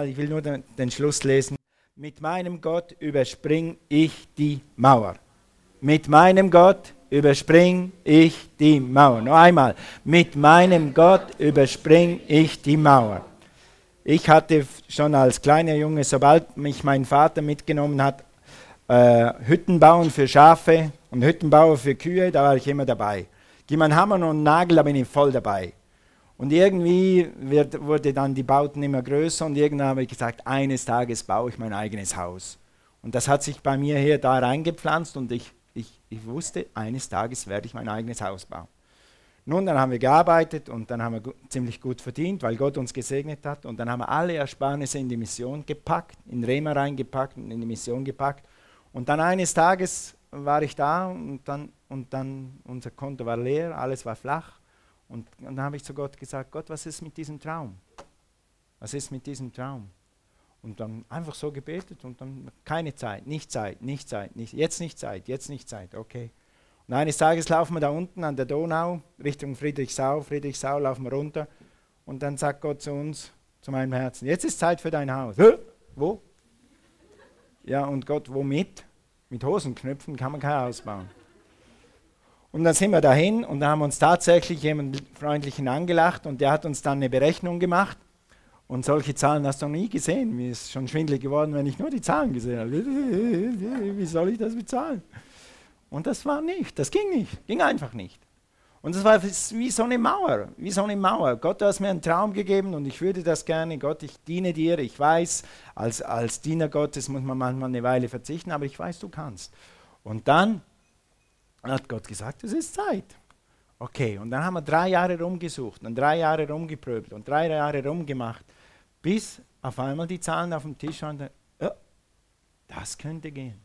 Ich will nur den, den Schluss lesen. Mit meinem Gott überspring ich die Mauer. Mit meinem Gott überspring ich die Mauer. Noch einmal. Mit meinem Gott überspring ich die Mauer. Ich hatte schon als kleiner Junge, sobald mich mein Vater mitgenommen hat, äh, Hütten bauen für Schafe und Hütten bauen für Kühe, da war ich immer dabei. Gib mir einen Hammer und einen Nagel, da bin ich voll dabei. Und irgendwie wird, wurde dann die Bauten immer größer und irgendwann habe ich gesagt, eines Tages baue ich mein eigenes Haus. Und das hat sich bei mir hier da reingepflanzt und ich, ich, ich wusste, eines Tages werde ich mein eigenes Haus bauen. Nun, dann haben wir gearbeitet und dann haben wir ziemlich gut verdient, weil Gott uns gesegnet hat. Und dann haben wir alle Ersparnisse in die Mission gepackt, in Rema reingepackt und in die Mission gepackt. Und dann eines Tages war ich da und dann, und dann unser Konto war leer, alles war flach. Und, und dann habe ich zu Gott gesagt, Gott, was ist mit diesem Traum? Was ist mit diesem Traum? Und dann einfach so gebetet und dann keine Zeit, nicht Zeit, nicht Zeit, nicht, jetzt nicht Zeit, jetzt nicht Zeit, okay. Und eines Tages laufen wir da unten an der Donau Richtung Friedrichsau, Friedrichsau laufen wir runter und dann sagt Gott zu uns, zu meinem Herzen, jetzt ist Zeit für dein Haus. Hä? Wo? Ja, und Gott, womit? Mit Hosenknöpfen kann man kein Haus bauen. Und dann sind wir dahin und da haben uns tatsächlich jemand Freundlichen angelacht und der hat uns dann eine Berechnung gemacht. Und solche Zahlen hast du noch nie gesehen. Mir ist schon schwindelig geworden, wenn ich nur die Zahlen gesehen habe. Wie soll ich das bezahlen? Und das war nicht, das ging nicht, ging einfach nicht. Und das war wie so eine Mauer, wie so eine Mauer. Gott, du hast mir einen Traum gegeben und ich würde das gerne. Gott, ich diene dir. Ich weiß, als, als Diener Gottes muss man manchmal eine Weile verzichten, aber ich weiß, du kannst. Und dann hat Gott gesagt, es ist Zeit. Okay, und dann haben wir drei Jahre rumgesucht und drei Jahre rumgeprübt und drei Jahre rumgemacht, bis auf einmal die Zahlen auf dem Tisch waren. Oh, das könnte gehen.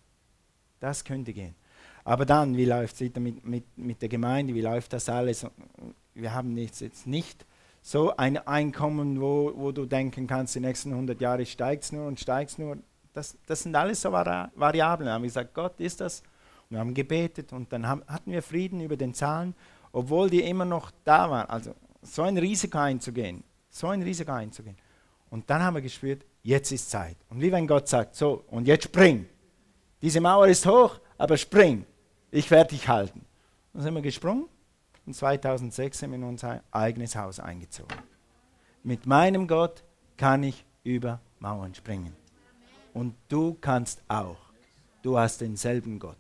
Das könnte gehen. Aber dann, wie läuft es mit, mit, mit der Gemeinde, wie läuft das alles? Wir haben jetzt, jetzt nicht so ein Einkommen, wo, wo du denken kannst, die nächsten 100 Jahre steigt es nur und steigt es nur. Das, das sind alles so Vari Variablen. Da haben wir gesagt, Gott, ist das wir haben gebetet und dann haben, hatten wir Frieden über den Zahlen, obwohl die immer noch da waren. Also so ein Risiko einzugehen, so ein Risiko einzugehen. Und dann haben wir gespürt, jetzt ist Zeit. Und wie wenn Gott sagt, so, und jetzt spring. Diese Mauer ist hoch, aber spring. Ich werde dich halten. Dann sind wir gesprungen und 2006 sind wir in unser eigenes Haus eingezogen. Mit meinem Gott kann ich über Mauern springen. Und du kannst auch. Du hast denselben Gott.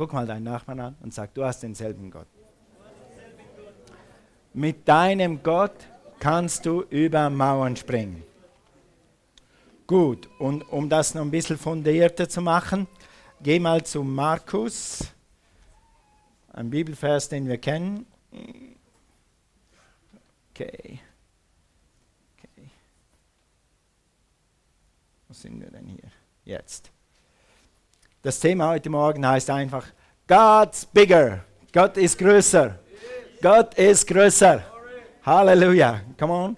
Guck mal deinen Nachbarn an und sag, du hast denselben Gott. Mit deinem Gott kannst du über Mauern springen. Gut, und um das noch ein bisschen fundierter zu machen, geh mal zu Markus, ein Bibelvers, den wir kennen. Okay. okay. Wo sind wir denn hier? Jetzt. Das Thema heute Morgen heißt einfach, God's bigger. Gott ist größer. Gott ist größer. Halleluja. Come on.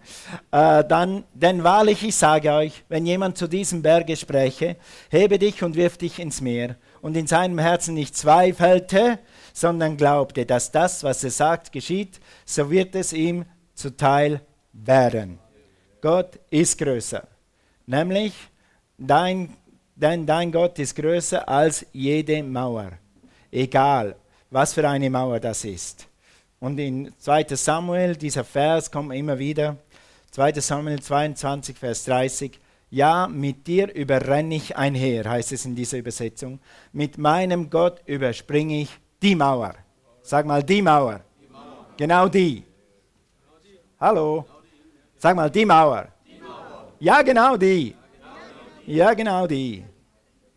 Äh, dann, denn wahrlich, ich sage euch, wenn jemand zu diesem Berge spreche, hebe dich und wirf dich ins Meer, und in seinem Herzen nicht zweifelte, sondern glaubte, dass das, was er sagt, geschieht, so wird es ihm zuteil werden. Gott ist größer. Nämlich, dein denn dein Gott ist größer als jede Mauer. Egal, was für eine Mauer das ist. Und in 2 Samuel, dieser Vers kommt immer wieder, 2 Samuel 22, Vers 30, ja, mit dir überrenne ich einher, heißt es in dieser Übersetzung. Mit meinem Gott überspringe ich die Mauer. Sag mal, die Mauer. Die Mauer. Genau die. Hallo. Sag mal, die Mauer. die Mauer. Ja, genau die. Ja, genau die.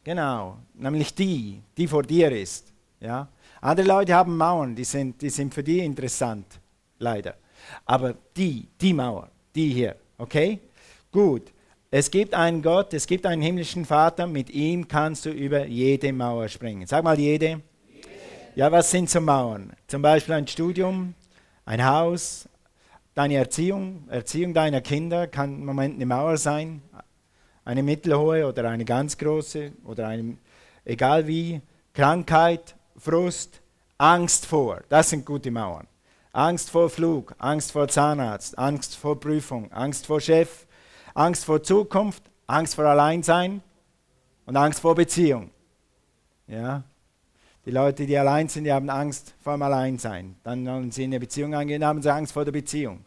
Genau, nämlich die, die vor dir ist. Ja? Andere Leute haben Mauern, die sind, die sind für die interessant, leider. Aber die, die Mauer, die hier, okay? Gut. Es gibt einen Gott, es gibt einen himmlischen Vater, mit ihm kannst du über jede Mauer springen. Sag mal jede. jede. Ja, was sind so Mauern? Zum Beispiel ein Studium, ein Haus, deine Erziehung, Erziehung deiner Kinder kann im Moment eine Mauer sein, eine mittelhohe oder eine ganz große oder eine, egal wie, Krankheit, Frust, Angst vor, das sind gute Mauern. Angst vor Flug, Angst vor Zahnarzt, Angst vor Prüfung, Angst vor Chef, Angst vor Zukunft, Angst vor Alleinsein und Angst vor Beziehung. Ja? Die Leute, die allein sind, die haben Angst vor dem Alleinsein. Dann, wenn sie in eine Beziehung eingehen, haben sie Angst vor der Beziehung.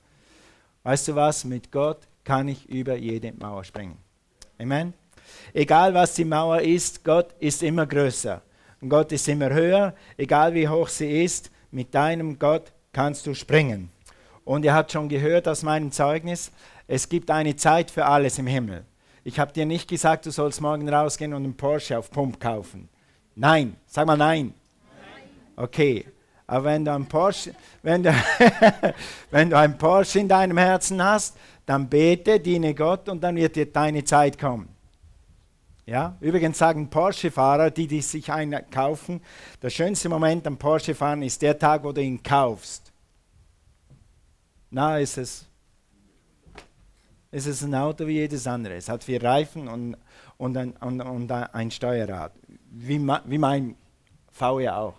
Weißt du was? Mit Gott kann ich über jede Mauer springen. Amen. Egal was die Mauer ist, Gott ist immer größer. Und Gott ist immer höher. Egal wie hoch sie ist, mit deinem Gott kannst du springen. Und ihr habt schon gehört aus meinem Zeugnis, es gibt eine Zeit für alles im Himmel. Ich habe dir nicht gesagt, du sollst morgen rausgehen und einen Porsche auf Pump kaufen. Nein, sag mal nein. Okay, aber wenn du, ein Porsche, wenn, du wenn du ein Porsche in deinem Herzen hast, dann bete, diene Gott und dann wird dir deine Zeit kommen. Ja? Übrigens sagen Porsche-Fahrer, die, die sich einen kaufen, der schönste Moment am Porsche-Fahren ist der Tag, wo du ihn kaufst. Na, ist es, ist es ein Auto wie jedes andere. Es hat vier Reifen und, und, ein, und, und ein Steuerrad wie, wie mein V ja auch.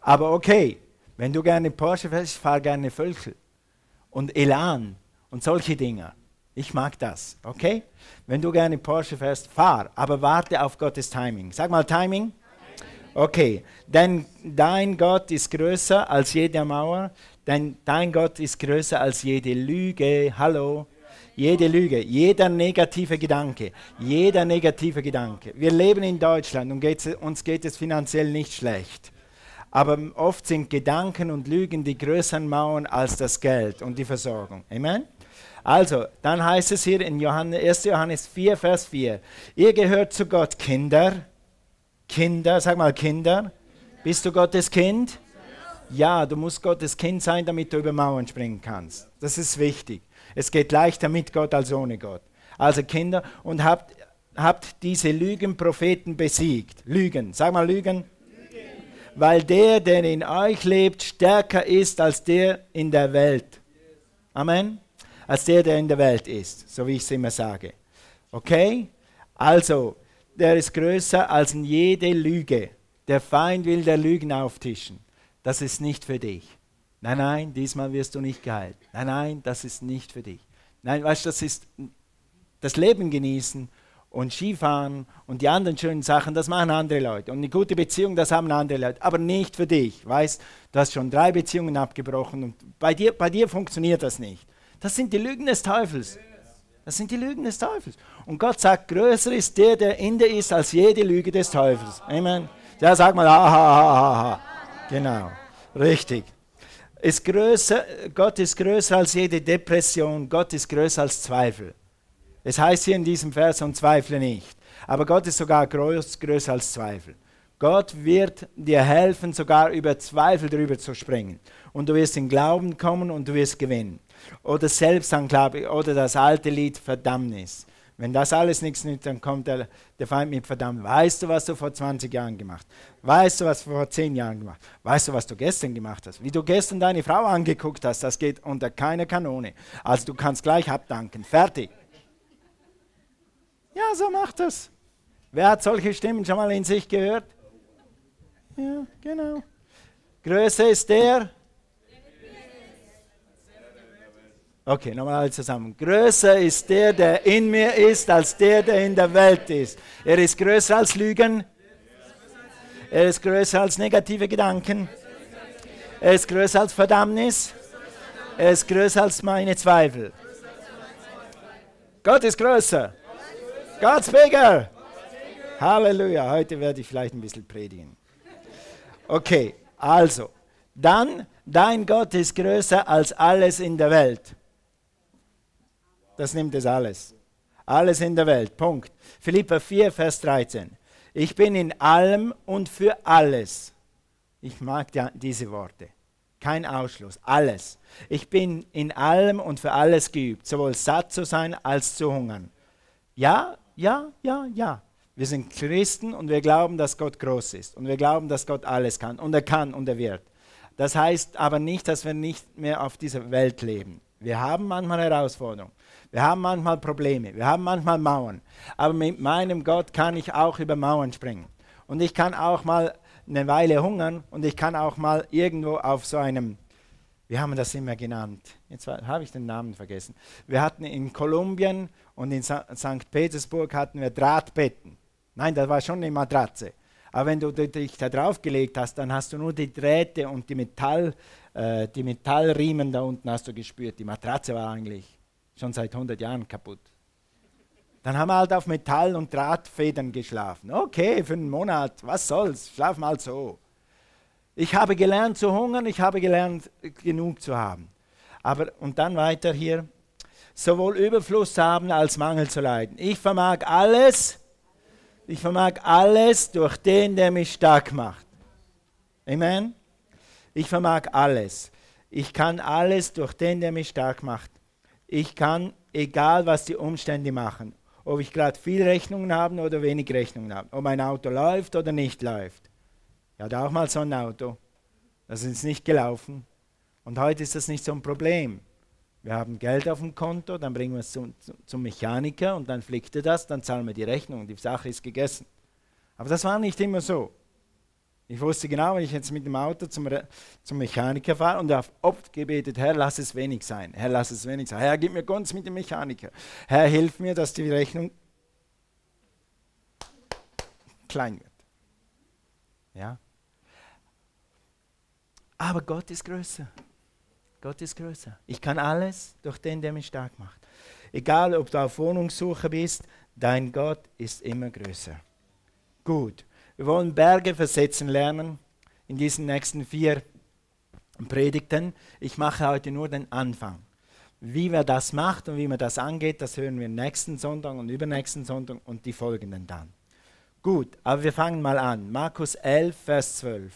Aber okay, wenn du gerne Porsche fährst, fahr gerne Völkel und Elan und solche Dinge. Ich mag das, okay? Wenn du gerne Porsche fährst, fahr, aber warte auf Gottes Timing. Sag mal Timing. Okay, denn dein Gott ist größer als jede Mauer, denn dein Gott ist größer als jede Lüge. Hallo. Jede Lüge, jeder negative Gedanke, jeder negative Gedanke. Wir leben in Deutschland und geht's, uns geht es finanziell nicht schlecht. Aber oft sind Gedanken und Lügen die größeren Mauern als das Geld und die Versorgung. Amen? Also, dann heißt es hier in Johannes, 1. Johannes 4, Vers 4, ihr gehört zu Gott, Kinder. Kinder, sag mal Kinder. Bist du Gottes Kind? Ja, du musst Gottes Kind sein, damit du über Mauern springen kannst. Das ist wichtig. Es geht leichter mit Gott als ohne Gott. Also Kinder, und habt, habt diese Lügenpropheten besiegt. Lügen, sag mal Lügen. Lügen. Weil der, der in euch lebt, stärker ist als der in der Welt. Amen. Als der, der in der Welt ist, so wie ich es immer sage. Okay? Also, der ist größer als jede Lüge. Der Feind will der Lügen auftischen. Das ist nicht für dich. Nein, nein, diesmal wirst du nicht geheilt. Nein, nein, das ist nicht für dich. Nein, weißt du, das ist das Leben genießen und Skifahren und die anderen schönen Sachen, das machen andere Leute. Und eine gute Beziehung, das haben andere Leute, aber nicht für dich. Weißt, du hast schon drei Beziehungen abgebrochen und bei dir, bei dir funktioniert das nicht. Das sind die Lügen des Teufels. Das sind die Lügen des Teufels. Und Gott sagt, größer ist der, der in dir ist, als jede Lüge des Teufels. Amen. Ja, sag mal, ha, ha, ha. Genau, richtig ist größer, Gott ist größer als jede Depression, Gott ist größer als Zweifel. Es heißt hier in diesem Vers, und zweifle nicht. Aber Gott ist sogar groß, größer als Zweifel. Gott wird dir helfen, sogar über Zweifel drüber zu springen. Und du wirst in Glauben kommen und du wirst gewinnen. Oder Selbstanklage oder das alte Lied Verdammnis. Wenn das alles nichts nützt, dann kommt der, der Feind mit verdammt. Weißt du, was du vor 20 Jahren gemacht hast? Weißt du, was du vor 10 Jahren gemacht hast? Weißt du, was du gestern gemacht hast? Wie du gestern deine Frau angeguckt hast, das geht unter keine Kanone. Also du kannst gleich abdanken. Fertig. Ja, so macht das. Wer hat solche Stimmen schon mal in sich gehört? Ja, genau. Größer ist der, Okay, nochmal alle zusammen. Größer ist der, der in mir ist, als der, der in der Welt ist. Er ist größer als Lügen. Er ist größer als negative Gedanken. Er ist größer als Verdammnis. Er ist größer als meine Zweifel. Gott ist größer. God's bigger. Halleluja. Heute werde ich vielleicht ein bisschen predigen. Okay, also, dann, dein Gott ist größer als alles in der Welt. Das nimmt es alles. Alles in der Welt. Punkt. Philippa 4, Vers 13. Ich bin in allem und für alles. Ich mag diese Worte. Kein Ausschluss. Alles. Ich bin in allem und für alles geübt, sowohl satt zu sein als zu hungern. Ja, ja, ja, ja. Wir sind Christen und wir glauben, dass Gott groß ist. Und wir glauben, dass Gott alles kann. Und er kann und er wird. Das heißt aber nicht, dass wir nicht mehr auf dieser Welt leben. Wir haben manchmal Herausforderungen. Wir haben manchmal Probleme, wir haben manchmal Mauern. Aber mit meinem Gott kann ich auch über Mauern springen. Und ich kann auch mal eine Weile hungern und ich kann auch mal irgendwo auf so einem, wie haben wir das immer genannt? Jetzt habe ich den Namen vergessen. Wir hatten in Kolumbien und in St. Petersburg hatten wir Drahtbetten. Nein, das war schon eine Matratze. Aber wenn du dich da drauf gelegt hast, dann hast du nur die Drähte und die, Metall, äh, die Metallriemen da unten hast du gespürt. Die Matratze war eigentlich schon seit 100 Jahren kaputt. Dann haben wir halt auf Metall- und Drahtfedern geschlafen. Okay, für einen Monat, was soll's, schlaf mal so. Ich habe gelernt zu hungern, ich habe gelernt genug zu haben. Aber und dann weiter hier, sowohl Überfluss haben als Mangel zu leiden. Ich vermag alles, ich vermag alles durch den, der mich stark macht. Amen. Ich vermag alles. Ich kann alles durch den, der mich stark macht. Ich kann, egal was die Umstände machen, ob ich gerade viel Rechnungen habe oder wenig Rechnungen habe, ob mein Auto läuft oder nicht läuft. Ich hatte auch mal so ein Auto. Das ist nicht gelaufen. Und heute ist das nicht so ein Problem. Wir haben Geld auf dem Konto, dann bringen wir es zum, zum Mechaniker und dann flickt er das, dann zahlen wir die Rechnung die Sache ist gegessen. Aber das war nicht immer so. Ich wusste genau, wenn ich jetzt mit dem Auto zum, zum Mechaniker fahre und habe oft gebetet, Herr, lass es wenig sein, Herr, lass es wenig sein, Herr, gib mir Gunst mit dem Mechaniker, Herr, hilf mir, dass die Rechnung klein wird. Ja? Aber Gott ist größer. Gott ist größer. Ich kann alles durch den, der mich stark macht. Egal, ob du auf Wohnungssuche bist, dein Gott ist immer größer. Gut, wir wollen Berge versetzen lernen in diesen nächsten vier Predigten. Ich mache heute nur den Anfang. Wie wer das macht und wie man das angeht, das hören wir nächsten Sonntag und übernächsten Sonntag und die folgenden dann. Gut, aber wir fangen mal an. Markus 11, Vers 12.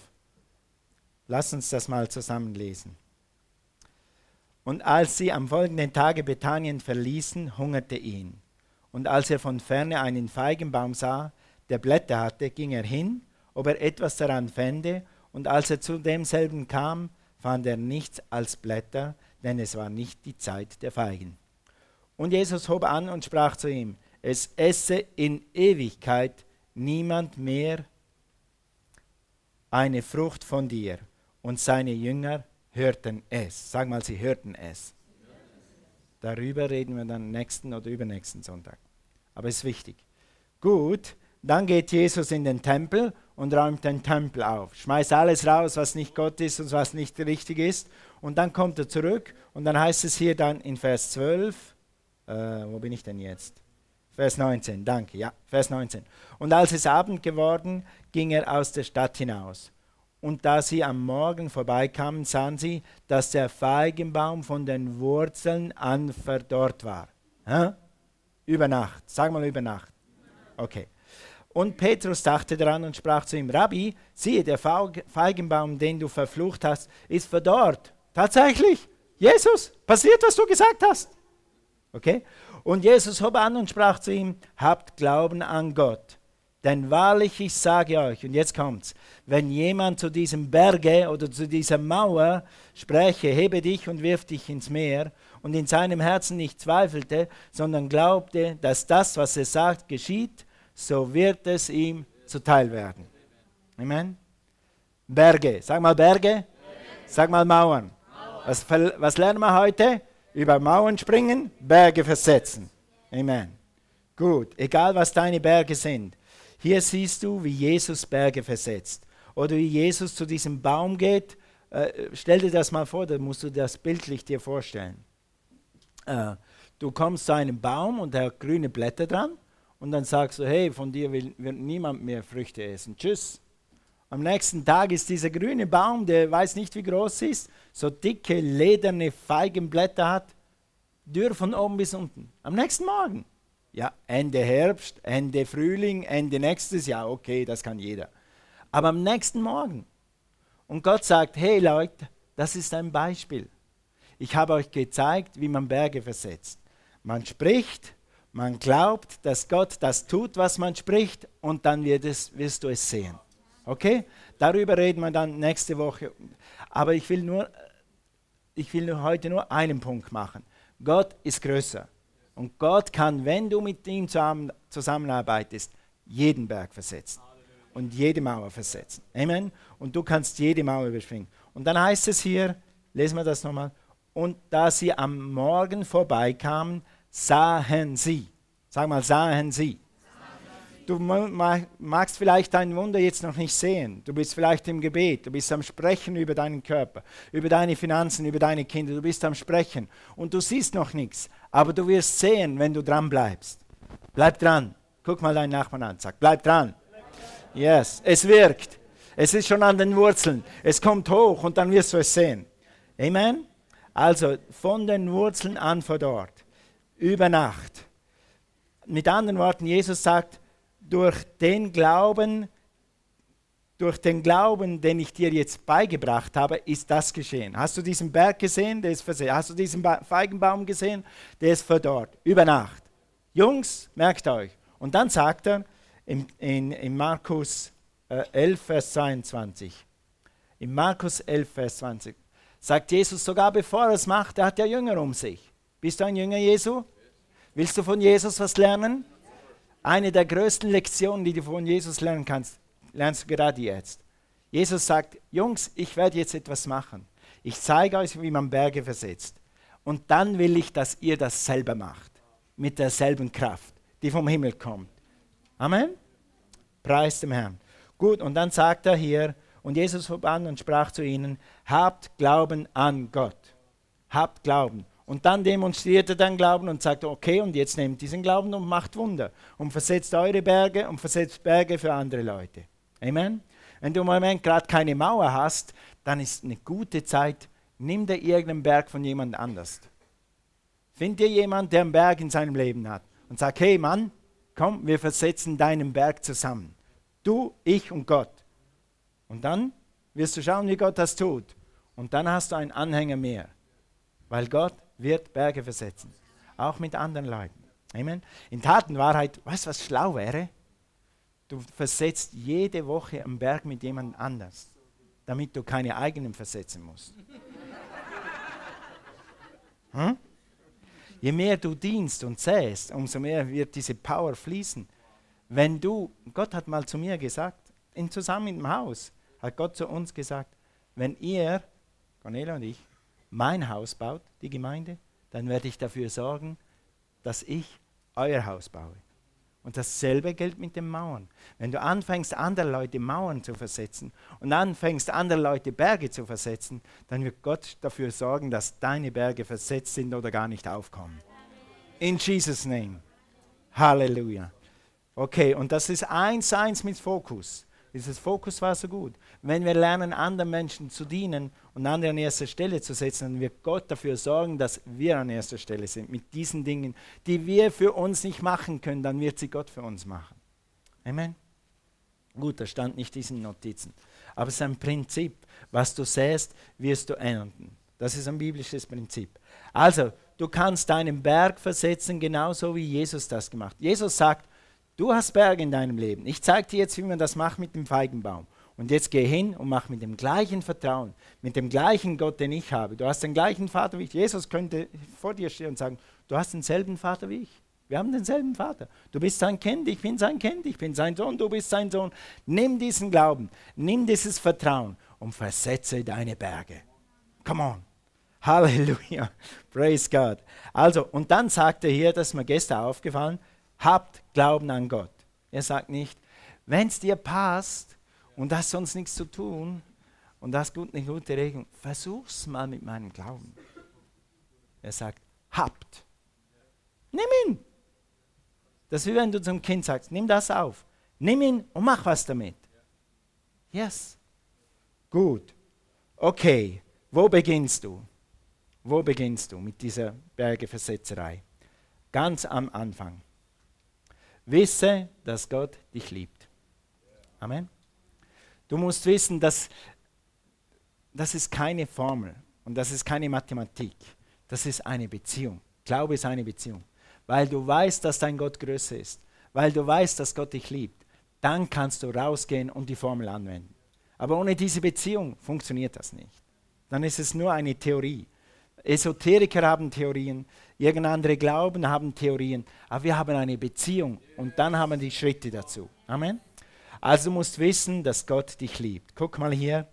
Lass uns das mal zusammen lesen. Und als sie am folgenden Tage Bethanien verließen, hungerte ihn. Und als er von ferne einen Feigenbaum sah, der Blätter hatte, ging er hin, ob er etwas daran fände, und als er zu demselben kam, fand er nichts als Blätter, denn es war nicht die Zeit der Feigen. Und Jesus hob an und sprach zu ihm, es esse in Ewigkeit niemand mehr eine Frucht von dir und seine Jünger hörten es. Sag mal, sie hörten es. Darüber reden wir dann nächsten oder übernächsten Sonntag. Aber es ist wichtig. Gut, dann geht Jesus in den Tempel und räumt den Tempel auf. Schmeißt alles raus, was nicht Gott ist und was nicht richtig ist. Und dann kommt er zurück und dann heißt es hier dann in Vers 12, äh, wo bin ich denn jetzt? Vers 19, danke, ja, Vers 19. Und als es Abend geworden, ging er aus der Stadt hinaus. Und da sie am Morgen vorbeikamen, sahen sie, dass der Feigenbaum von den Wurzeln an verdorrt war. Hä? Über Nacht. Sag mal über Nacht. Okay. Und Petrus dachte daran und sprach zu ihm, Rabbi, siehe, der Feigenbaum, den du verflucht hast, ist verdorrt. Tatsächlich, Jesus, passiert, was du gesagt hast. Okay? Und Jesus hob an und sprach zu ihm, habt Glauben an Gott. Denn wahrlich, ich sage euch, und jetzt kommt's, wenn jemand zu diesem Berge oder zu dieser Mauer spreche, hebe dich und wirf dich ins Meer, und in seinem Herzen nicht zweifelte, sondern glaubte, dass das, was er sagt, geschieht, so wird es ihm zuteil werden. Amen. Berge, sag mal Berge, sag mal Mauern. Was, was lernen wir heute? Über Mauern springen, Berge versetzen. Amen. Gut, egal was deine Berge sind. Hier siehst du, wie Jesus Berge versetzt. Oder wie Jesus zu diesem Baum geht. Äh, stell dir das mal vor, da musst du das bildlich dir vorstellen. Äh, du kommst zu einem Baum und hat grüne Blätter dran und dann sagst du, hey, von dir will, wird niemand mehr Früchte essen. Tschüss. Am nächsten Tag ist dieser grüne Baum, der weiß nicht, wie groß ist, so dicke, lederne Feigenblätter hat, dürr von oben bis unten. Am nächsten Morgen ja, Ende Herbst, Ende Frühling, Ende nächstes Jahr, okay, das kann jeder. Aber am nächsten Morgen. Und Gott sagt, hey Leute, das ist ein Beispiel. Ich habe euch gezeigt, wie man Berge versetzt. Man spricht, man glaubt, dass Gott das tut, was man spricht, und dann es, wirst du es sehen. Okay? Darüber reden wir dann nächste Woche. Aber ich will nur, ich will heute nur einen Punkt machen. Gott ist größer. Und Gott kann, wenn du mit ihm zusammenarbeitest, jeden Berg versetzen und jede Mauer versetzen. Amen. Und du kannst jede Mauer überspringen. Und dann heißt es hier, lesen wir das nochmal. Und da sie am Morgen vorbeikamen, sahen sie. Sag mal, sahen sie. Du magst vielleicht dein Wunder jetzt noch nicht sehen. Du bist vielleicht im Gebet, du bist am Sprechen über deinen Körper, über deine Finanzen, über deine Kinder, du bist am Sprechen und du siehst noch nichts, aber du wirst sehen, wenn du dran bleibst. Bleib dran. Guck mal deinen Nachbarn an, sag, bleib dran. Yes, es wirkt. Es ist schon an den Wurzeln. Es kommt hoch und dann wirst du es sehen. Amen? Also von den Wurzeln an vor dort. Über Nacht. Mit anderen Worten, Jesus sagt, durch den Glauben, durch den Glauben, den ich dir jetzt beigebracht habe, ist das geschehen. Hast du diesen Berg gesehen? Der ist versehen. Hast du diesen Feigenbaum gesehen? Der ist verdorrt. Über Nacht. Jungs, merkt euch. Und dann sagt er in, in, in Markus äh, 11, Vers 22. In Markus 11, Vers 20 sagt Jesus sogar, bevor er es macht, er hat ja Jünger um sich. Bist du ein Jünger Jesu? Willst du von Jesus was lernen? Eine der größten Lektionen, die du von Jesus lernen kannst, lernst du gerade jetzt. Jesus sagt, Jungs, ich werde jetzt etwas machen. Ich zeige euch, wie man Berge versetzt. Und dann will ich, dass ihr das selber macht. Mit derselben Kraft, die vom Himmel kommt. Amen? Preis dem Herrn. Gut, und dann sagt er hier, und Jesus verband und sprach zu ihnen, habt Glauben an Gott. Habt Glauben. Und dann demonstriert er dann Glauben und sagt, okay, und jetzt nehmt diesen Glauben und macht Wunder. Und versetzt eure Berge und versetzt Berge für andere Leute. Amen? Wenn du im Moment gerade keine Mauer hast, dann ist eine gute Zeit, nimm dir irgendeinen Berg von jemand anders. Find dir jemand, der einen Berg in seinem Leben hat und sag, hey Mann, komm, wir versetzen deinen Berg zusammen. Du, ich und Gott. Und dann wirst du schauen, wie Gott das tut. Und dann hast du einen Anhänger mehr. Weil Gott wird Berge versetzen. Auch mit anderen Leuten. Amen. In Tatenwahrheit, weißt du, was schlau wäre? Du versetzt jede Woche einen Berg mit jemand anders, damit du keine eigenen versetzen musst. Hm? Je mehr du dienst und säst, umso mehr wird diese Power fließen. Wenn du, Gott hat mal zu mir gesagt, in zusammen im Haus, hat Gott zu uns gesagt, wenn ihr, Cornelia und ich, mein Haus baut, die Gemeinde, dann werde ich dafür sorgen, dass ich euer Haus baue. Und dasselbe gilt mit den Mauern. Wenn du anfängst, andere Leute Mauern zu versetzen und anfängst, andere Leute Berge zu versetzen, dann wird Gott dafür sorgen, dass deine Berge versetzt sind oder gar nicht aufkommen. In Jesus' Name. Halleluja. Okay, und das ist eins eins mit Fokus. Dieses Fokus war so gut. Wenn wir lernen, anderen Menschen zu dienen und andere an erster Stelle zu setzen, dann wird Gott dafür sorgen, dass wir an erster Stelle sind mit diesen Dingen, die wir für uns nicht machen können, dann wird sie Gott für uns machen. Amen. Gut, das stand nicht diesen Notizen. Aber es ist ein Prinzip. Was du säst, wirst du ernten. Das ist ein biblisches Prinzip. Also, du kannst deinen Berg versetzen, genauso wie Jesus das gemacht. Jesus sagt, Du hast Berge in deinem Leben. Ich zeige dir jetzt, wie man das macht mit dem Feigenbaum. Und jetzt geh hin und mach mit dem gleichen Vertrauen, mit dem gleichen Gott, den ich habe. Du hast den gleichen Vater wie ich. Jesus könnte vor dir stehen und sagen, du hast denselben Vater wie ich. Wir haben denselben Vater. Du bist sein Kind, ich bin sein Kind, ich bin sein Sohn, du bist sein Sohn. Nimm diesen Glauben, nimm dieses Vertrauen und versetze deine Berge. Come on. Halleluja. Praise God. Also, und dann sagt er hier, das ist mir gestern aufgefallen, habt Glauben an Gott. Er sagt nicht, wenn es dir passt und hast sonst nichts zu tun und hast gut, eine gute Regelung, versuch's mal mit meinem Glauben. Er sagt, habt. Nimm ihn. Das ist wie wenn du zum Kind sagst, nimm das auf. Nimm ihn und mach was damit. Yes. Gut. Okay. Wo beginnst du? Wo beginnst du mit dieser Bergeversetzerei? Ganz am Anfang. Wisse, dass Gott dich liebt. Amen. Du musst wissen, dass das ist keine Formel und das ist keine Mathematik. Das ist eine Beziehung. Glaube ist eine Beziehung. Weil du weißt, dass dein Gott größer ist. Weil du weißt, dass Gott dich liebt. Dann kannst du rausgehen und die Formel anwenden. Aber ohne diese Beziehung funktioniert das nicht. Dann ist es nur eine Theorie. Esoteriker haben Theorien, irgendeine andere Glauben haben Theorien, aber wir haben eine Beziehung und dann haben wir die Schritte dazu. Amen. Also du musst wissen, dass Gott dich liebt. Guck mal hier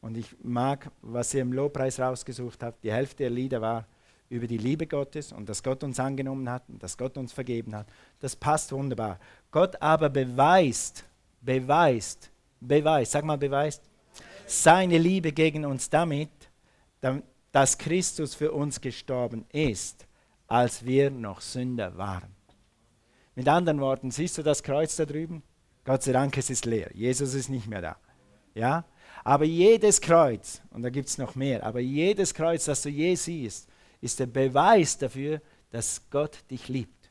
Und ich mag, was ihr im Lobpreis rausgesucht habt. Die Hälfte der Lieder war über die Liebe Gottes und dass Gott uns angenommen hat und dass Gott uns vergeben hat. Das passt wunderbar. Gott aber beweist, beweist, beweist, sag mal beweist, seine Liebe gegen uns damit, dass Christus für uns gestorben ist, als wir noch Sünder waren. Mit anderen Worten, siehst du das Kreuz da drüben? Gott sei Dank, es ist leer. Jesus ist nicht mehr da. Ja? Aber jedes Kreuz, und da gibt es noch mehr, aber jedes Kreuz, das du je siehst, ist der Beweis dafür, dass Gott dich liebt.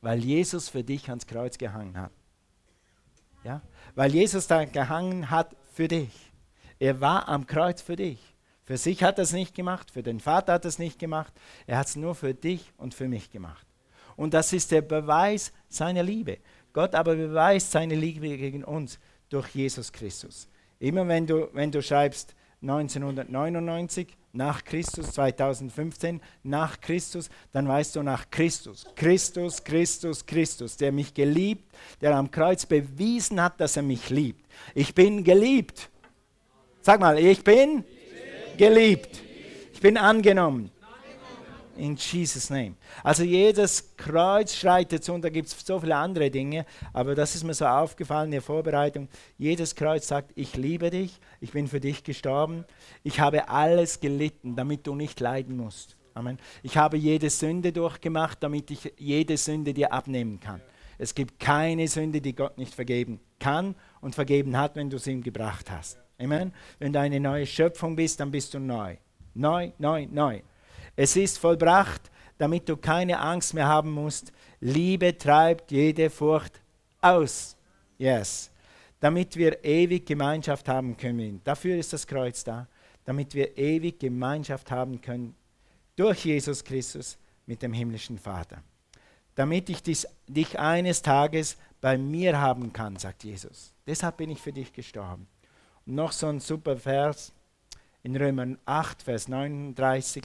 Weil Jesus für dich ans Kreuz gehangen hat. Ja? Weil Jesus da gehangen hat für dich. Er war am Kreuz für dich. Für sich hat er es nicht gemacht, für den Vater hat er es nicht gemacht. Er hat es nur für dich und für mich gemacht. Und das ist der Beweis seiner Liebe. Gott aber beweist seine Liebe gegen uns durch Jesus Christus. Immer wenn du, wenn du schreibst 1999 nach Christus, 2015 nach Christus, dann weißt du nach Christus. Christus, Christus, Christus, der mich geliebt, der am Kreuz bewiesen hat, dass er mich liebt. Ich bin geliebt. Sag mal, ich bin, ich bin geliebt. Ich bin angenommen. In Jesus' name. Also jedes Kreuz schreitet zu und da gibt es so viele andere Dinge, aber das ist mir so aufgefallen in der Vorbereitung. Jedes Kreuz sagt, ich liebe dich, ich bin für dich gestorben, ich habe alles gelitten, damit du nicht leiden musst. Amen. Ich habe jede Sünde durchgemacht, damit ich jede Sünde dir abnehmen kann. Es gibt keine Sünde, die Gott nicht vergeben kann und vergeben hat, wenn du sie ihm gebracht hast. Amen. Wenn du eine neue Schöpfung bist, dann bist du neu. Neu, neu, neu. Es ist vollbracht, damit du keine Angst mehr haben musst. Liebe treibt jede Furcht aus. Yes. Damit wir ewig Gemeinschaft haben können. Dafür ist das Kreuz da. Damit wir ewig Gemeinschaft haben können durch Jesus Christus mit dem himmlischen Vater. Damit ich dies, dich eines Tages bei mir haben kann, sagt Jesus. Deshalb bin ich für dich gestorben. Noch so ein super Vers in Römer 8, Vers 39.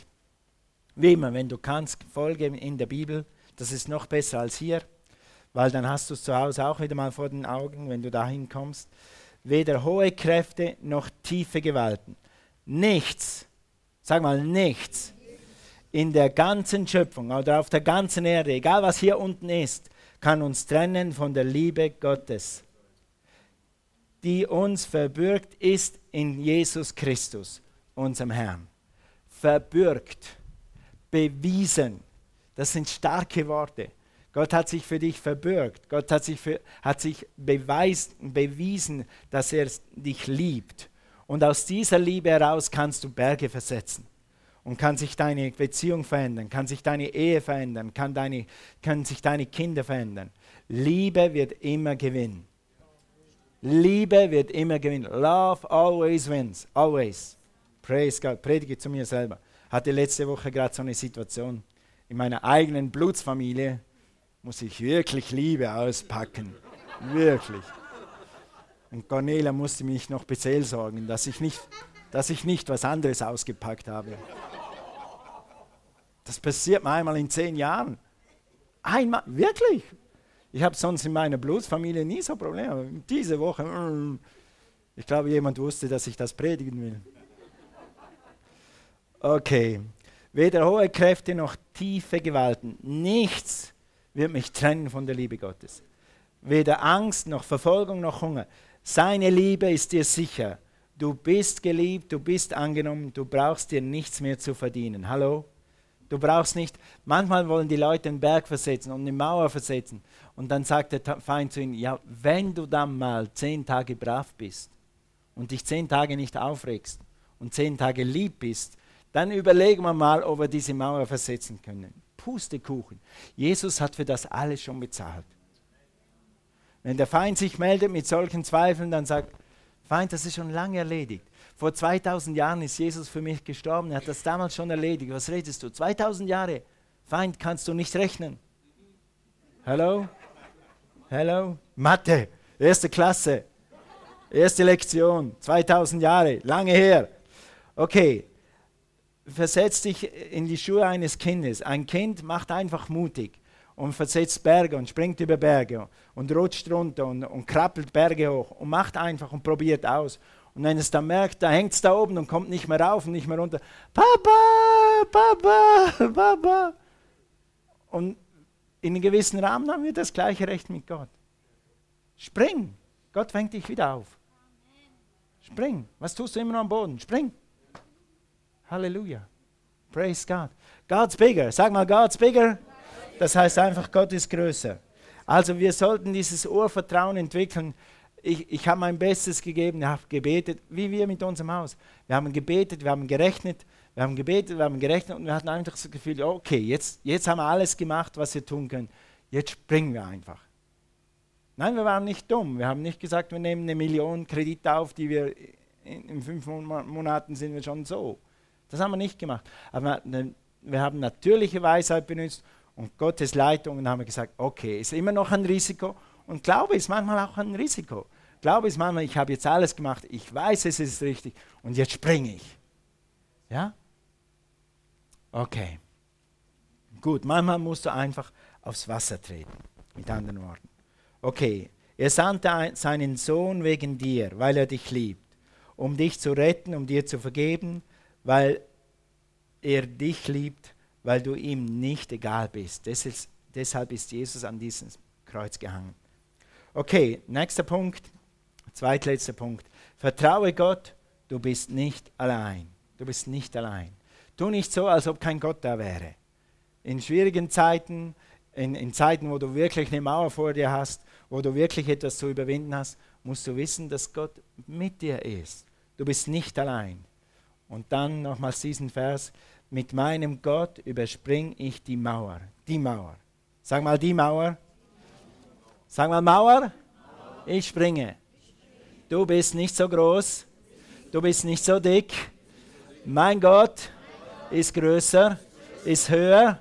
Wie immer, wenn du kannst, folge in der Bibel. Das ist noch besser als hier, weil dann hast du es zu Hause auch wieder mal vor den Augen, wenn du dahin kommst. Weder hohe Kräfte noch tiefe Gewalten. Nichts, sag mal nichts, in der ganzen Schöpfung oder auf der ganzen Erde, egal was hier unten ist, kann uns trennen von der Liebe Gottes, die uns verbürgt ist in Jesus Christus, unserem Herrn. Verbürgt bewiesen. Das sind starke Worte. Gott hat sich für dich verbürgt. Gott hat sich, für, hat sich beweist, bewiesen, dass er dich liebt. Und aus dieser Liebe heraus kannst du Berge versetzen. Und kann sich deine Beziehung verändern, kann sich deine Ehe verändern, kann, deine, können sich deine Kinder verändern. Liebe wird immer gewinnen. Liebe wird immer gewinnen. Love always wins. Always. Praise God. Predige zu mir selber hatte letzte Woche gerade so eine Situation. In meiner eigenen Blutsfamilie muss ich wirklich Liebe auspacken. wirklich. Und Cornelia musste mich noch beseelsorgen, dass ich nicht, dass ich nicht was anderes ausgepackt habe. Das passiert mir einmal in zehn Jahren. Einmal, wirklich. Ich habe sonst in meiner Blutsfamilie nie so Probleme. Diese Woche, mm, ich glaube, jemand wusste, dass ich das predigen will. Okay. Weder hohe Kräfte noch tiefe Gewalten. Nichts wird mich trennen von der Liebe Gottes. Weder Angst noch Verfolgung noch Hunger. Seine Liebe ist dir sicher. Du bist geliebt, du bist angenommen, du brauchst dir nichts mehr zu verdienen. Hallo? Du brauchst nicht, manchmal wollen die Leute einen Berg versetzen und eine Mauer versetzen. Und dann sagt der Feind zu ihnen, ja, wenn du dann mal zehn Tage brav bist und dich zehn Tage nicht aufregst und zehn Tage lieb bist, dann überlegen wir mal, ob wir diese Mauer versetzen können. Pustekuchen. Jesus hat für das alles schon bezahlt. Wenn der Feind sich meldet mit solchen Zweifeln, dann sagt, Feind, das ist schon lange erledigt. Vor 2000 Jahren ist Jesus für mich gestorben. Er hat das damals schon erledigt. Was redest du? 2000 Jahre. Feind, kannst du nicht rechnen. Hallo? Hallo? Mathe, erste Klasse, erste Lektion, 2000 Jahre, lange her. Okay, versetz dich in die Schuhe eines Kindes. Ein Kind macht einfach mutig und versetzt Berge und springt über Berge und rutscht runter und, und krabbelt Berge hoch und macht einfach und probiert aus. Und wenn es dann merkt, da hängt es da oben und kommt nicht mehr rauf und nicht mehr runter. Papa, Papa, Papa. Und in einem gewissen Rahmen haben wir das gleiche Recht mit Gott. Spring. Gott fängt dich wieder auf. Spring. Was tust du immer noch am Boden? Spring. Halleluja. Praise God. God's bigger. Sag mal, God's bigger. Das heißt einfach, Gott ist größer. Also wir sollten dieses Urvertrauen entwickeln. Ich, ich habe mein Bestes gegeben, ich habe gebetet, wie wir mit unserem Haus. Wir haben gebetet, wir haben gerechnet, wir haben gebetet, wir haben gerechnet und wir hatten einfach das Gefühl, okay, jetzt, jetzt haben wir alles gemacht, was wir tun können. Jetzt springen wir einfach. Nein, wir waren nicht dumm. Wir haben nicht gesagt, wir nehmen eine Million Kredit auf, die wir in, in fünf Monaten sind wir schon so. Das haben wir nicht gemacht. Aber wir haben natürliche Weisheit benutzt und Gottes Leitung und haben gesagt, okay, ist immer noch ein Risiko und Glaube ist manchmal auch ein Risiko. Glaube ist manchmal, ich habe jetzt alles gemacht, ich weiß, es ist richtig und jetzt springe ich. Ja? Okay. Gut, manchmal musst du einfach aufs Wasser treten, mit anderen Worten. Okay, er sandte seinen Sohn wegen dir, weil er dich liebt, um dich zu retten, um dir zu vergeben, weil er dich liebt, weil du ihm nicht egal bist. Ist, deshalb ist Jesus an diesem Kreuz gehangen. Okay, nächster Punkt, zweitletzter Punkt. Vertraue Gott, du bist nicht allein. Du bist nicht allein. Tu nicht so, als ob kein Gott da wäre. In schwierigen Zeiten, in, in Zeiten, wo du wirklich eine Mauer vor dir hast, wo du wirklich etwas zu überwinden hast, musst du wissen, dass Gott mit dir ist. Du bist nicht allein. Und dann nochmals diesen Vers, mit meinem Gott überspring ich die Mauer. Die Mauer. Sag mal die Mauer. Sag mal Mauer. Ich springe. Du bist nicht so groß. Du bist nicht so dick. Mein Gott ist größer, ist höher,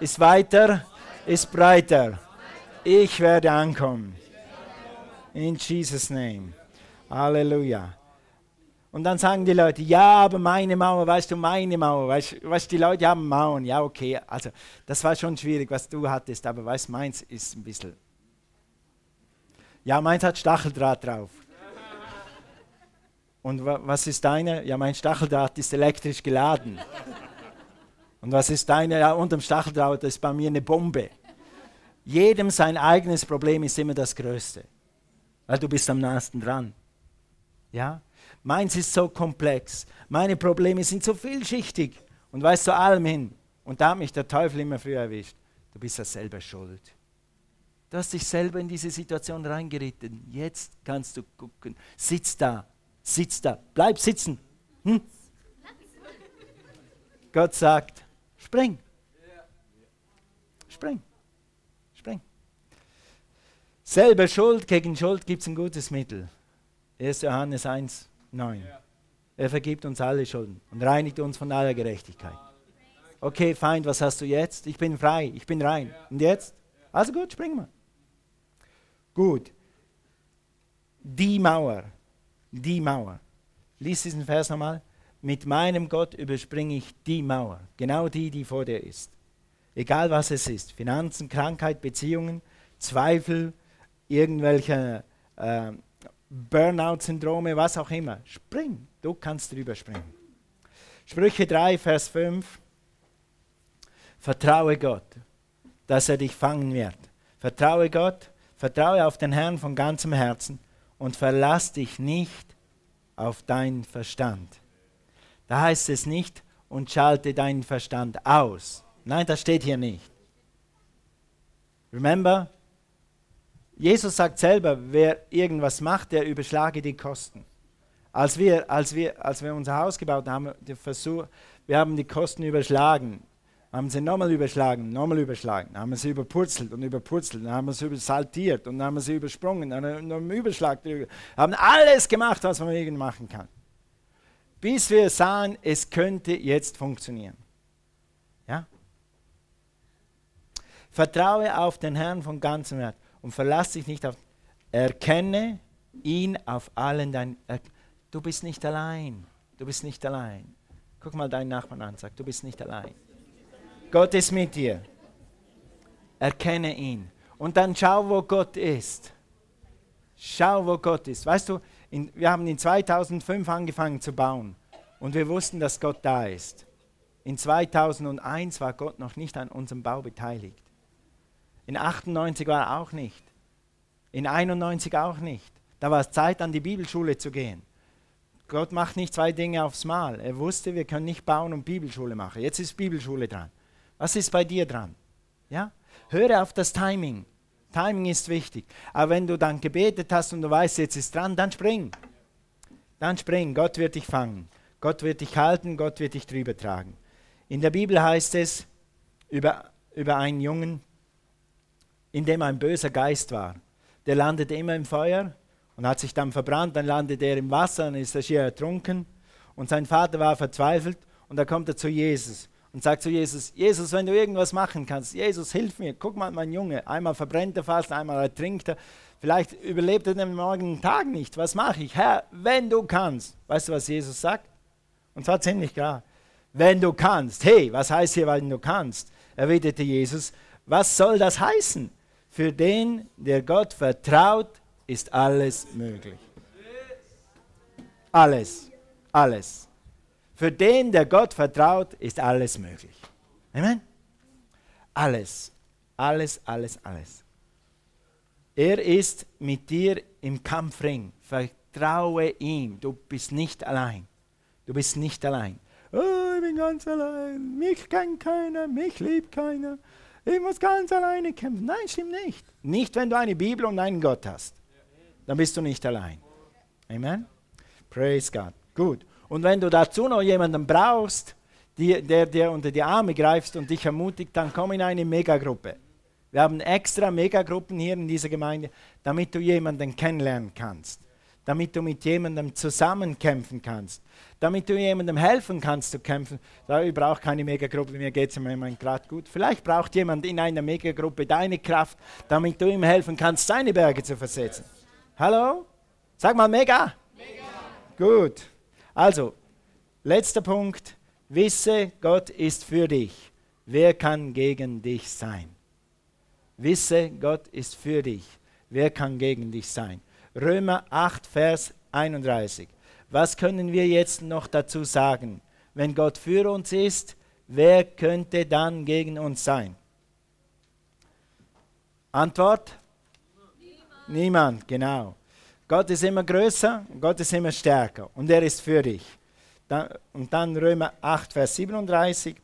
ist weiter, ist breiter. Ich werde ankommen. In Jesus' name. Halleluja. Und dann sagen die Leute, ja, aber meine Mauer, weißt du, meine Mauer, weißt du, die Leute haben Mauern, ja, okay, also das war schon schwierig, was du hattest, aber weißt meins ist ein bisschen. Ja, meins hat Stacheldraht drauf. Und wa was ist deine? Ja, mein Stacheldraht ist elektrisch geladen. Und was ist deine? Ja, unterm Stacheldraht ist bei mir eine Bombe. Jedem sein eigenes Problem ist immer das Größte. Weil du bist am nahesten dran. Ja? Meins ist so komplex. Meine Probleme sind so vielschichtig. Und weißt du allem hin. Und da hat mich der Teufel immer früher erwischt. Du bist ja selber schuld. Du hast dich selber in diese Situation reingeritten. Jetzt kannst du gucken. Sitz da. Sitz da. Bleib sitzen. Hm? Gott sagt, spring. Spring. Spring. Selber Schuld gegen Schuld gibt es ein gutes Mittel. 1. Johannes 1, 9. Er vergibt uns alle Schulden und reinigt uns von aller Gerechtigkeit. Okay, Feind, was hast du jetzt? Ich bin frei, ich bin rein. Und jetzt? Also gut, spring mal. Gut. Die Mauer, die Mauer. Lies diesen Vers nochmal. Mit meinem Gott überspringe ich die Mauer, genau die, die vor dir ist. Egal was es ist, Finanzen, Krankheit, Beziehungen, Zweifel, irgendwelche äh, Burnout-Syndrome, was auch immer. Spring, du kannst drüber springen. Sprüche 3, Vers 5. Vertraue Gott, dass er dich fangen wird. Vertraue Gott, vertraue auf den Herrn von ganzem Herzen und verlass dich nicht auf deinen Verstand. Da heißt es nicht, und schalte deinen Verstand aus. Nein, das steht hier nicht. Remember, Jesus sagt selber, wer irgendwas macht, der überschlage die Kosten. Als wir, als wir, als wir unser Haus gebaut haben, Versuch, wir haben die Kosten überschlagen, haben sie nochmal überschlagen, nochmal überschlagen, haben sie überpurzelt und überpurzelt, haben sie übersaltiert und dann haben sie übersprungen, dann haben einen Überschlag, haben alles gemacht, was man irgend machen kann. Bis wir sahen, es könnte jetzt funktionieren. Ja? Vertraue auf den Herrn von ganzem Herzen und verlass dich nicht auf. Erkenne ihn auf allen deinen. Du bist nicht allein. Du bist nicht allein. Guck mal deinen Nachbarn an, sag, du bist nicht allein. Gott ist mit dir. Erkenne ihn. Und dann schau, wo Gott ist. Schau, wo Gott ist. Weißt du, In, wir haben in 2005 angefangen zu bauen und wir wussten, dass Gott da ist. In 2001 war Gott noch nicht an unserem Bau beteiligt. In 98 war er auch nicht. In 91 auch nicht. Da war es Zeit, an die Bibelschule zu gehen. Gott macht nicht zwei Dinge aufs Mal. Er wusste, wir können nicht bauen und Bibelschule machen. Jetzt ist Bibelschule dran. Was ist bei dir dran? Ja? Höre auf das Timing. Timing ist wichtig. Aber wenn du dann gebetet hast und du weißt, jetzt ist dran, dann spring. Dann spring. Gott wird dich fangen. Gott wird dich halten. Gott wird dich drüber tragen. In der Bibel heißt es über, über einen Jungen, in dem ein böser Geist war. Der landete immer im Feuer und hat sich dann verbrannt. Dann landete er im Wasser und ist er schier ertrunken. Und sein Vater war verzweifelt und da kommt er zu Jesus und sagt zu Jesus, Jesus, wenn du irgendwas machen kannst, Jesus, hilf mir, guck mal, mein Junge, einmal verbrennt er fast, einmal ertrinkt er, vielleicht überlebt er den morgigen Tag nicht, was mache ich? Herr, wenn du kannst. Weißt du, was Jesus sagt? Und zwar ziemlich klar, wenn du kannst. Hey, was heißt hier, wenn du kannst? Erwiderte Jesus, was soll das heißen? Für den, der Gott vertraut, ist alles möglich. Alles, alles. Für den, der Gott vertraut, ist alles möglich. Amen? Alles, alles, alles, alles. Er ist mit dir im Kampfring. Vertraue ihm. Du bist nicht allein. Du bist nicht allein. Oh, ich bin ganz allein. Mich kennt keiner. Mich liebt keiner. Ich muss ganz alleine kämpfen. Nein, stimmt nicht. Nicht, wenn du eine Bibel und einen Gott hast. Dann bist du nicht allein. Amen? Praise God. Gut. Und wenn du dazu noch jemanden brauchst, die, der dir unter die Arme greift und dich ermutigt, dann komm in eine Megagruppe. Wir haben extra Megagruppen hier in dieser Gemeinde, damit du jemanden kennenlernen kannst, damit du mit jemandem zusammenkämpfen kannst, damit du jemandem helfen kannst zu kämpfen. Da ich brauche keine Megagruppe, mir geht es im Moment gerade gut. Vielleicht braucht jemand in einer Megagruppe deine Kraft, damit du ihm helfen kannst, seine Berge zu versetzen. Hallo? Sag mal Mega. Mega. Gut. Also, letzter Punkt. Wisse, Gott ist für dich. Wer kann gegen dich sein? Wisse, Gott ist für dich. Wer kann gegen dich sein? Römer 8, Vers 31. Was können wir jetzt noch dazu sagen? Wenn Gott für uns ist, wer könnte dann gegen uns sein? Antwort? Niemand, Niemand genau. Gott ist immer größer, Gott ist immer stärker und er ist für dich. und dann Römer 8, Vers 37.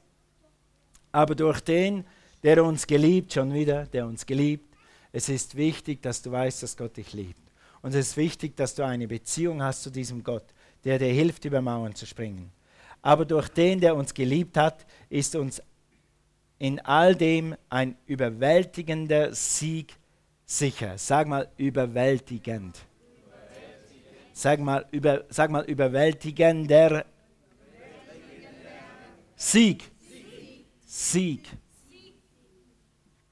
Aber durch den, der uns geliebt, schon wieder, der uns geliebt, es ist wichtig, dass du weißt, dass Gott dich liebt. Und es ist wichtig, dass du eine Beziehung hast zu diesem Gott, der dir hilft, über Mauern zu springen. Aber durch den, der uns geliebt hat, ist uns in all dem ein überwältigender Sieg sicher. Sag mal überwältigend. Sag mal, über, sag mal überwältigender Sieg. Sieg.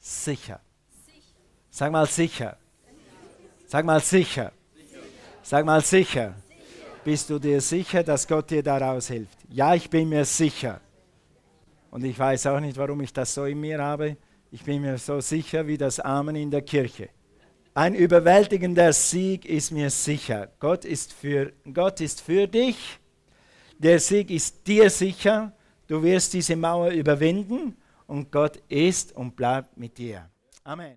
Sicher. Sag mal sicher. Sag mal sicher. Sag mal sicher. Bist du dir sicher, dass Gott dir daraus hilft? Ja, ich bin mir sicher. Und ich weiß auch nicht, warum ich das so in mir habe. Ich bin mir so sicher wie das Amen in der Kirche. Ein überwältigender Sieg ist mir sicher. Gott ist für, Gott ist für dich. Der Sieg ist dir sicher. Du wirst diese Mauer überwinden und Gott ist und bleibt mit dir. Amen.